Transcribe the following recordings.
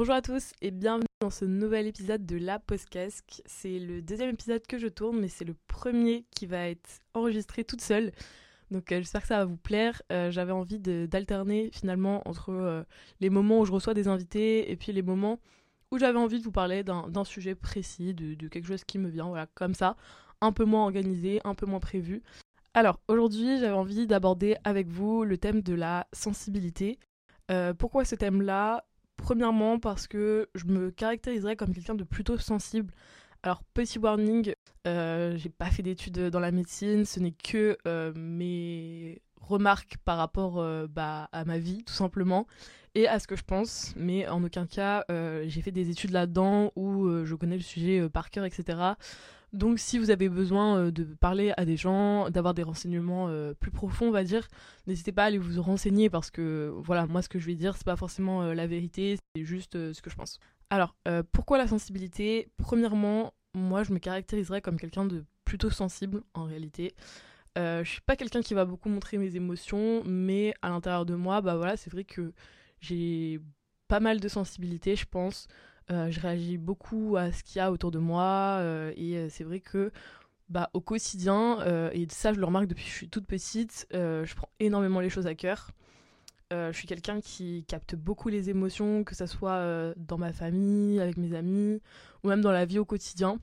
Bonjour à tous et bienvenue dans ce nouvel épisode de La Postcasque. C'est le deuxième épisode que je tourne, mais c'est le premier qui va être enregistré toute seule. Donc euh, j'espère que ça va vous plaire. Euh, J'avais envie d'alterner finalement entre euh, les moments où je reçois des invités et puis les moments où j'avais envie de vous parler d'un sujet précis, de, quelque chose qui me vient, voilà, comme ça, un peu moins organisé, un peu moins prévu. Alors aujourd'hui j'avais envie d'aborder avec vous le thème de la sensibilité. Pourquoi ce thème-là Premièrement parce que je me caractériserais comme quelqu'un de plutôt sensible. Alors petit warning, euh, j'ai pas fait d'études dans la médecine, ce n'est que euh, mes remarques par rapport euh, bah, à ma vie tout simplement et à ce que je pense, mais en aucun cas j'ai fait des études là-dedans où je connais le sujet par cœur, etc. Donc si vous avez besoin euh, de parler à des gens, d'avoir des renseignements euh, plus profonds, on va dire, n'hésitez pas à aller vous renseigner parce que voilà, moi ce que je vais dire, c'est pas forcément euh, la vérité, c'est juste ce que je pense. Alors, pourquoi la sensibilité? Premièrement, moi je me caractériserais comme quelqu'un de plutôt sensible en réalité. je suis pas quelqu'un qui va beaucoup montrer mes émotions, mais à l'intérieur de moi, bah voilà, c'est vrai que j'ai pas mal de sensibilité, je pense. Euh, je réagis beaucoup à ce qu'il y a autour de moi euh, et euh, c'est vrai que bah, au quotidien, et ça je le remarque depuis que je suis toute petite, je prends énormément les choses à cœur. je suis quelqu'un qui capte beaucoup les émotions, que ce soit dans ma famille, avec mes amis, ou même dans la vie au quotidien.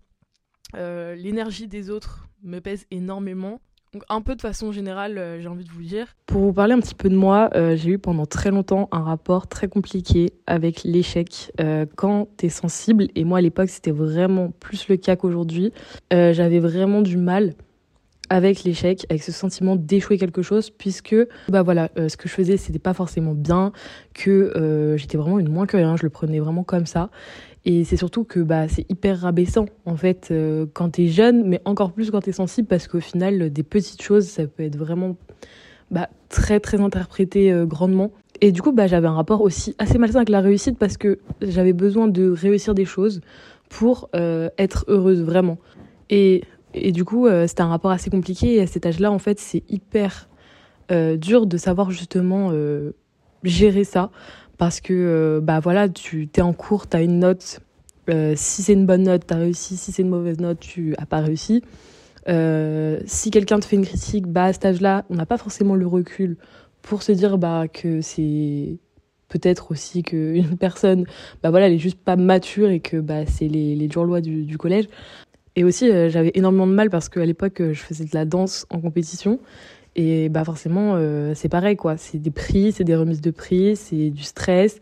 L'énergie des autres me pèse énormément un peu de façon générale, euh, j'ai envie de vous dire. Pour vous parler un petit peu de moi, euh, j'ai eu pendant très longtemps un rapport très compliqué avec l'échec. Euh, quand t'es sensible, et moi à l'époque c'était vraiment plus le cas qu'aujourd'hui, j'avais vraiment du mal avec l'échec, avec ce sentiment d'échouer quelque chose, puisque bah voilà, ce que je faisais c'était pas forcément bien, que j'étais vraiment une moins que rien, je le prenais vraiment comme ça. Et c'est surtout que bah, c'est hyper rabaissant, en fait, euh, quand t'es jeune, mais encore plus quand t'es sensible, parce qu'au final, des petites choses, ça peut être vraiment bah, très, très interprété euh, grandement. Et du coup, bah, j'avais un rapport aussi assez malsain avec la réussite, parce que j'avais besoin de réussir des choses pour euh, être heureuse, vraiment. Et, et du coup, c'était un rapport assez compliqué, et à cet âge-là, en fait, c'est hyper dur de savoir justement gérer ça parce que euh, bah voilà, tu es en cours, tu as une note. Euh, si c'est une bonne note, tu as réussi. Si c'est une mauvaise note, tu as pas réussi. Euh, si quelqu'un te fait une critique, bah à cet âge-là, on n'a pas forcément le recul pour se dire bah que c'est peut-être aussi qu'une personne, bah voilà, elle est juste pas mature et que bah c'est les, les dures lois du collège. Et aussi, j'avais énormément de mal parce qu'à l'époque, je faisais de la danse en compétition et bah forcément, euh, c'est pareil, quoi. C'est des prix, c'est des remises de prix, c'est du stress.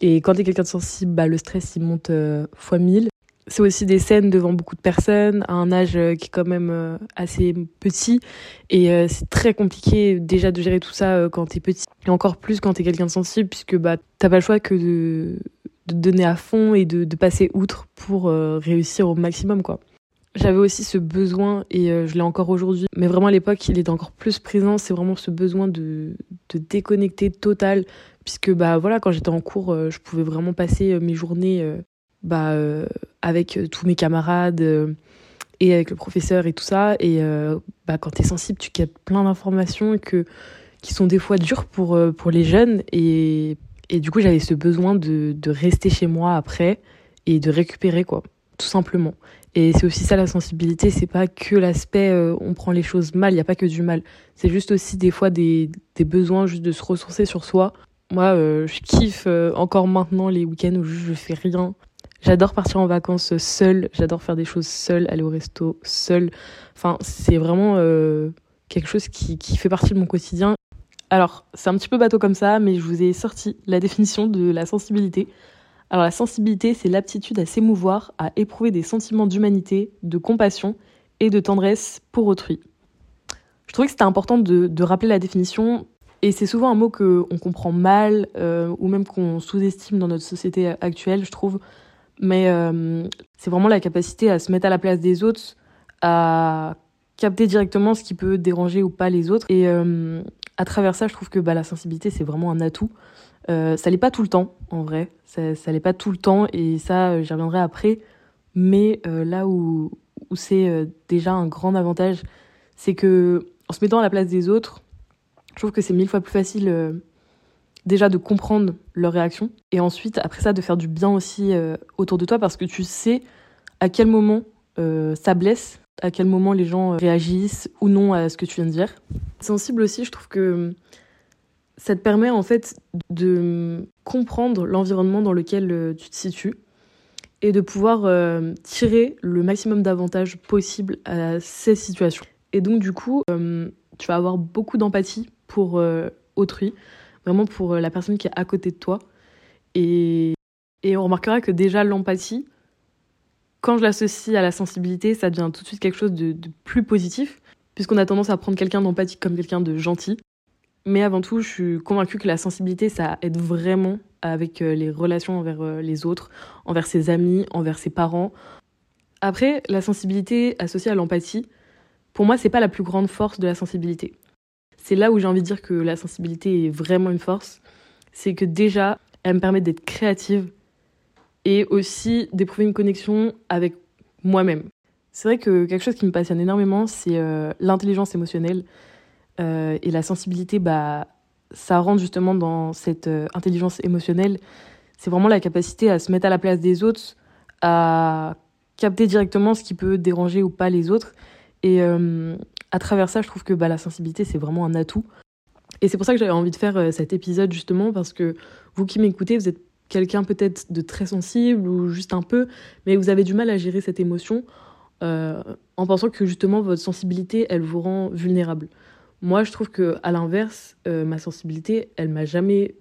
Et quand tu es quelqu'un de sensible, bah, le stress, il monte euh, fois mille. C'est aussi des scènes devant beaucoup de personnes, à un âge euh, qui est quand même assez petit. Et c'est très compliqué déjà de gérer tout ça quand tu es petit. Et encore plus quand tu es quelqu'un de sensible, puisque bah, t'as pas le choix que de, de donner à fond et de, de passer outre pour réussir au maximum, quoi. J'avais aussi ce besoin, et euh, je l'ai encore aujourd'hui, mais vraiment à l'époque, il est encore plus présent, c'est vraiment ce besoin de, de déconnecter total, puisque bah voilà, quand j'étais en cours, euh, je pouvais vraiment passer euh, mes journées bah, avec tous mes camarades et avec le professeur et tout ça, et bah, quand tu es sensible, tu captes plein d'informations que, qui sont des fois dures pour, pour les jeunes, et, et du coup j'avais ce besoin de, de rester chez moi après et de récupérer quoi tout simplement. Et c'est aussi ça la sensibilité, c'est pas que l'aspect euh, on prend les choses mal, il n'y a pas que du mal. C'est juste aussi des fois des, besoins juste de se ressourcer sur soi. Moi, euh, je kiffe euh, encore maintenant les week-ends où je, je fais rien. J'adore partir en vacances seule, j'adore faire des choses seule, aller au resto seule. Enfin, c'est vraiment quelque chose qui, qui fait partie de mon quotidien. Alors, c'est un petit peu bateau comme ça, mais je vous ai sorti la définition de la sensibilité. Alors la sensibilité, c'est l'aptitude à s'émouvoir, à éprouver des sentiments d'humanité, de compassion et de tendresse pour autrui. Je trouvais que c'était important de, rappeler la définition, et c'est souvent un mot qu'on comprend mal, euh, ou même qu'on sous-estime dans notre société actuelle, je trouve. Mais euh, c'est vraiment la capacité à se mettre à la place des autres, à capter directement ce qui peut déranger ou pas les autres. Et euh, à travers ça, je trouve que bah, la sensibilité, c'est vraiment un atout. Euh, ça l'est pas tout le temps, en vrai. Ça, ça l'est pas tout le temps, et ça, euh, j'y reviendrai après. Mais euh, là où, où c'est déjà un grand avantage, c'est que en se mettant à la place des autres, je trouve que c'est mille fois plus facile déjà de comprendre leurs réactions et ensuite après ça de faire du bien aussi autour de toi parce que tu sais à quel moment ça blesse, à quel moment les gens réagissent ou non à ce que tu viens de dire. Sensible aussi, je trouve que ça te permet en fait de comprendre l'environnement dans lequel euh, tu te situes et de pouvoir tirer le maximum d'avantages possible à ces situations. Et donc du coup, tu vas avoir beaucoup d'empathie pour autrui vraiment pour euh, la personne qui est à côté de toi. Et, et on remarquera que déjà l'empathie, quand je l'associe à la sensibilité, ça devient tout de suite quelque chose de, plus positif, puisqu'on a tendance à prendre quelqu'un d'empathique comme quelqu'un de gentil. Mais avant tout, je suis convaincue que la sensibilité, ça aide vraiment avec euh, les relations envers euh, les autres, envers ses amis, envers ses parents. Après, la sensibilité associée à l'empathie, pour moi, c'est pas la plus grande force de la sensibilité c'est là où j'ai envie de dire que la sensibilité est vraiment une force. C'est que déjà, elle me permet d'être créative et aussi d'éprouver une connexion avec moi-même. C'est vrai que quelque chose qui me passionne énormément, c'est euh, l'intelligence émotionnelle. Euh, et la sensibilité, bah, ça rentre justement dans cette euh, intelligence émotionnelle. C'est vraiment la capacité à se mettre à la place des autres, à capter directement ce qui peut déranger ou pas les autres. Et à travers ça, je trouve que bah, la sensibilité, c'est vraiment un atout. Et c'est pour ça que j'avais envie de faire euh, cet épisode, justement, parce que vous qui m'écoutez, vous êtes quelqu'un peut-être de très sensible ou juste un peu, mais vous avez du mal à gérer cette émotion euh, en pensant que justement votre sensibilité, elle vous rend vulnérable. Moi, je trouve que à l'inverse, euh, ma sensibilité, elle m'a jamais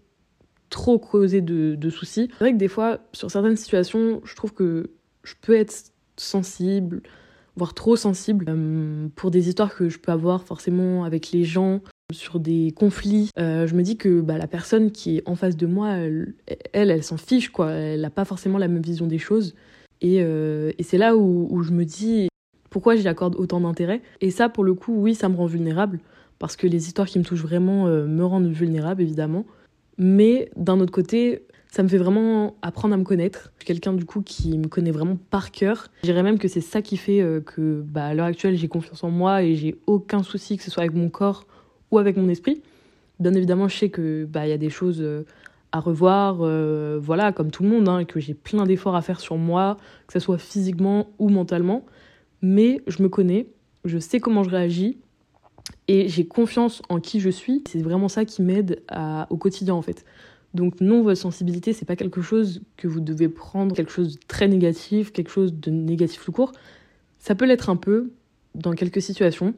trop causé de, soucis. C'est vrai que des fois, sur certaines situations, je trouve que je peux être sensible, voire trop sensible euh, pour des histoires que je peux avoir forcément avec les gens sur des conflits. Euh, je me dis que bah, la personne qui est en face de moi, elle, elle, s'en fiche, quoi. Elle n'a pas forcément la même vision des choses. Et, et c'est là où, où, je me dis pourquoi j'y accorde autant d'intérêt. Et ça, pour le coup, oui, ça me rend vulnérable, parce que les histoires qui me touchent vraiment me rendent vulnérable, évidemment. Mais d'un autre côté, ça me fait vraiment apprendre à me connaître. Je suis quelqu'un du coup qui me connaît vraiment par cœur. Je dirais même que c'est ça qui fait euh, que bah, à l'heure actuelle j'ai confiance en moi et j'ai aucun souci que ce soit avec mon corps ou avec mon esprit. Bien évidemment, je sais que bah il y a des choses euh, à revoir, euh, voilà, comme tout le monde, hein, que j'ai plein d'efforts à faire sur moi, que ce soit physiquement ou mentalement. Mais je me connais, je sais comment je réagis et j'ai confiance en qui je suis. C'est vraiment ça qui m'aide au quotidien en fait. Donc non, votre sensibilité, c'est pas quelque chose que vous devez prendre quelque chose de très négatif, quelque chose de négatif tout court. Ça peut l'être un peu dans quelques situations,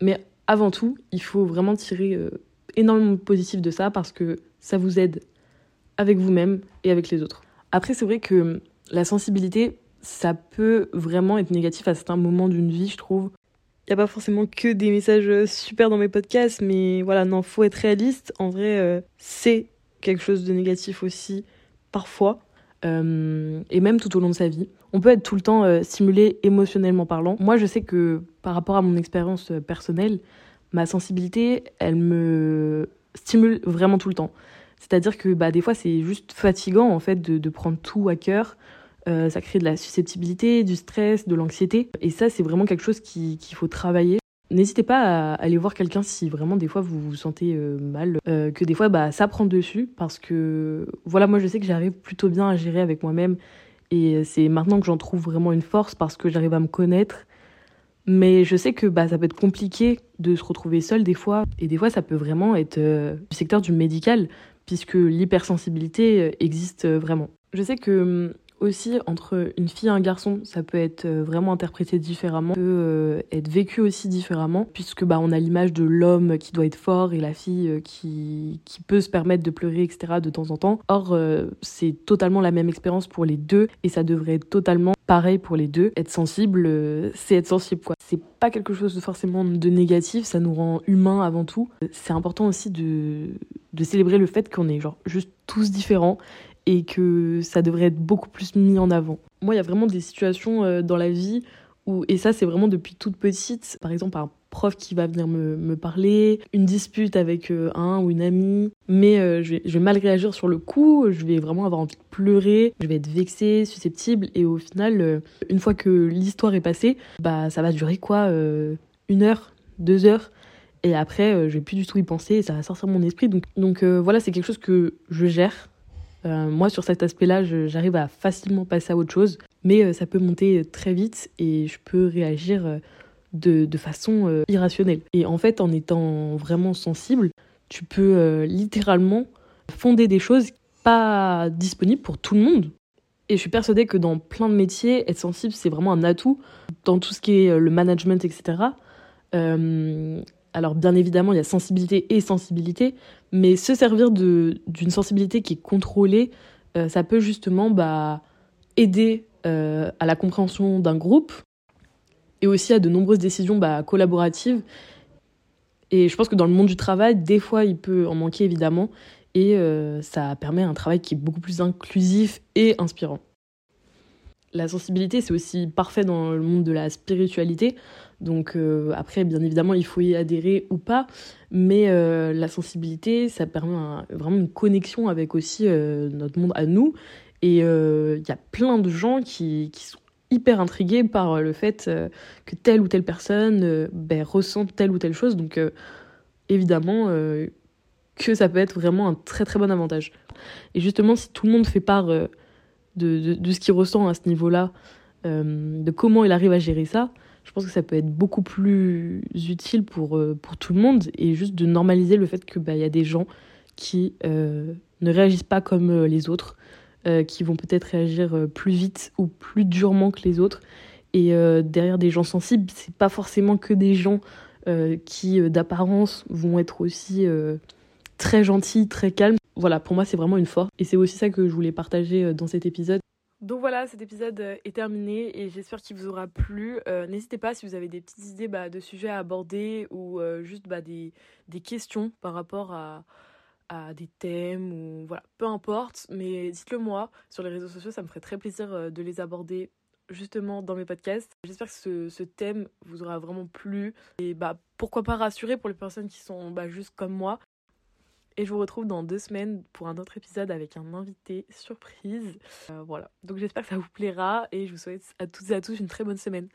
mais avant tout, il faut vraiment tirer euh, énormément de positif de ça parce que ça vous aide avec vous-même et avec les autres. Après, c'est vrai que la sensibilité, ça peut vraiment être négatif à certains moments d'une vie, je trouve. N'y a pas forcément que des messages super dans mes podcasts, mais voilà, non, faut être réaliste. En vrai, euh, c'est quelque chose de négatif aussi, parfois, euh, et même tout au long de sa vie. On peut être tout le temps euh, stimulé émotionnellement parlant. Moi, je sais que par rapport à mon expérience euh, personnelle, ma sensibilité, elle me stimule vraiment tout le temps. C'est-à-dire que bah, des fois, c'est juste fatigant en fait de, de prendre tout à cœur. Ça crée de la susceptibilité, du stress, de l'anxiété. Et ça, c'est vraiment quelque chose qu'il faut travailler. N'hésitez pas à aller voir quelqu'un si vraiment des fois vous vous sentez euh, mal, euh, que des fois bah, ça prend dessus parce que voilà, moi je sais que j'arrive plutôt bien à gérer avec moi-même et c'est maintenant que j'en trouve vraiment une force parce que j'arrive à me connaître. Mais je sais que bah, ça peut être compliqué de se retrouver seul des fois et des fois ça peut vraiment être euh, du secteur du médical puisque l'hypersensibilité existe vraiment. Je sais que hum, aussi entre une fille et un garçon, ça peut être euh, vraiment interprété différemment, peut euh, être vécu aussi différemment, puisque bah on a l'image de l'homme qui doit être fort et la fille euh, qui, qui peut se permettre de pleurer, etc. de temps en temps. Or, c'est totalement la même expérience pour les deux et ça devrait être totalement pareil pour les deux. Être sensible, c'est être sensible quoi. C'est pas quelque chose de forcément de négatif, ça nous rend humains avant tout. C'est important aussi de, de célébrer le fait qu'on est genre juste tous différents et que ça devrait être beaucoup plus mis en avant. Moi, il y a vraiment des situations euh, dans la vie où, et ça c'est vraiment depuis toute petite, par exemple un prof qui va venir me, parler, une dispute avec euh, un ou une amie, mais euh, je, vais, je, mal réagir sur le coup, je vais vraiment avoir envie de pleurer, je vais être vexée, susceptible, et au final, une fois que l'histoire est passée, bah ça va durer quoi Une heure, deux heures? Et après, je vais plus du tout y penser et ça va sortir mon esprit. Donc voilà, c'est quelque chose que je gère. Moi, sur cet aspect-là, j'arrive à facilement passer à autre chose. Mais ça peut monter très vite et je peux réagir de, de façon irrationnelle. Et en fait, en étant vraiment sensible, tu peux littéralement fonder des choses pas disponibles pour tout le monde. Et je suis persuadée que dans plein de métiers, être sensible, c'est vraiment un atout. Dans tout ce qui est le management, etc. Alors bien évidemment, il y a sensibilité et sensibilité, mais se servir d'une sensibilité qui est contrôlée, euh, ça peut justement bah, aider euh, à la compréhension d'un groupe et aussi à de nombreuses décisions bah, collaboratives. Et je pense que dans le monde du travail, des fois, il peut en manquer évidemment, et euh, ça permet un travail qui est beaucoup plus inclusif et inspirant. La sensibilité, c'est aussi parfait dans le monde de la spiritualité. Donc euh, après, bien évidemment, il faut y adhérer ou pas. Mais euh, la sensibilité, ça permet vraiment une connexion avec aussi notre monde à nous. Et il y a plein de gens qui, sont hyper intrigués par le fait que telle ou telle personne ben, ressent telle ou telle chose. Donc évidemment, que ça peut être vraiment un très très bon avantage. Et justement, si tout le monde fait part euh, de, ce qu'il ressent à ce niveau-là, euh, de comment il arrive à gérer ça, je pense que ça peut être beaucoup plus utile pour, euh, pour tout le monde et juste de normaliser le fait qu'il bah, y a des gens qui ne réagissent pas comme les autres, qui vont peut-être réagir plus vite ou plus durement que les autres. Et derrière des gens sensibles, c'est pas forcément que des gens qui, d'apparence, vont être aussi très gentil, très calme. Voilà, pour moi, c'est vraiment une force. Et c'est aussi ça que je voulais partager euh, dans cet épisode. Donc voilà, cet épisode euh, est terminé et j'espère qu'il vous aura plu. Euh, n'hésitez pas si vous avez des petites idées bah, de sujets à aborder ou juste bah, des, questions par rapport à, des thèmes ou voilà, peu importe. Mais dites-le moi sur les réseaux sociaux, ça me ferait très plaisir de les aborder justement dans mes podcasts. J'espère que ce, ce, thème vous aura vraiment plu et bah pourquoi pas rassurer pour les personnes qui sont bah, juste comme moi et je vous retrouve dans deux semaines pour un autre épisode avec un invité surprise. Euh, voilà. Donc j'espère que ça vous plaira et je vous souhaite à toutes et à tous une très bonne semaine.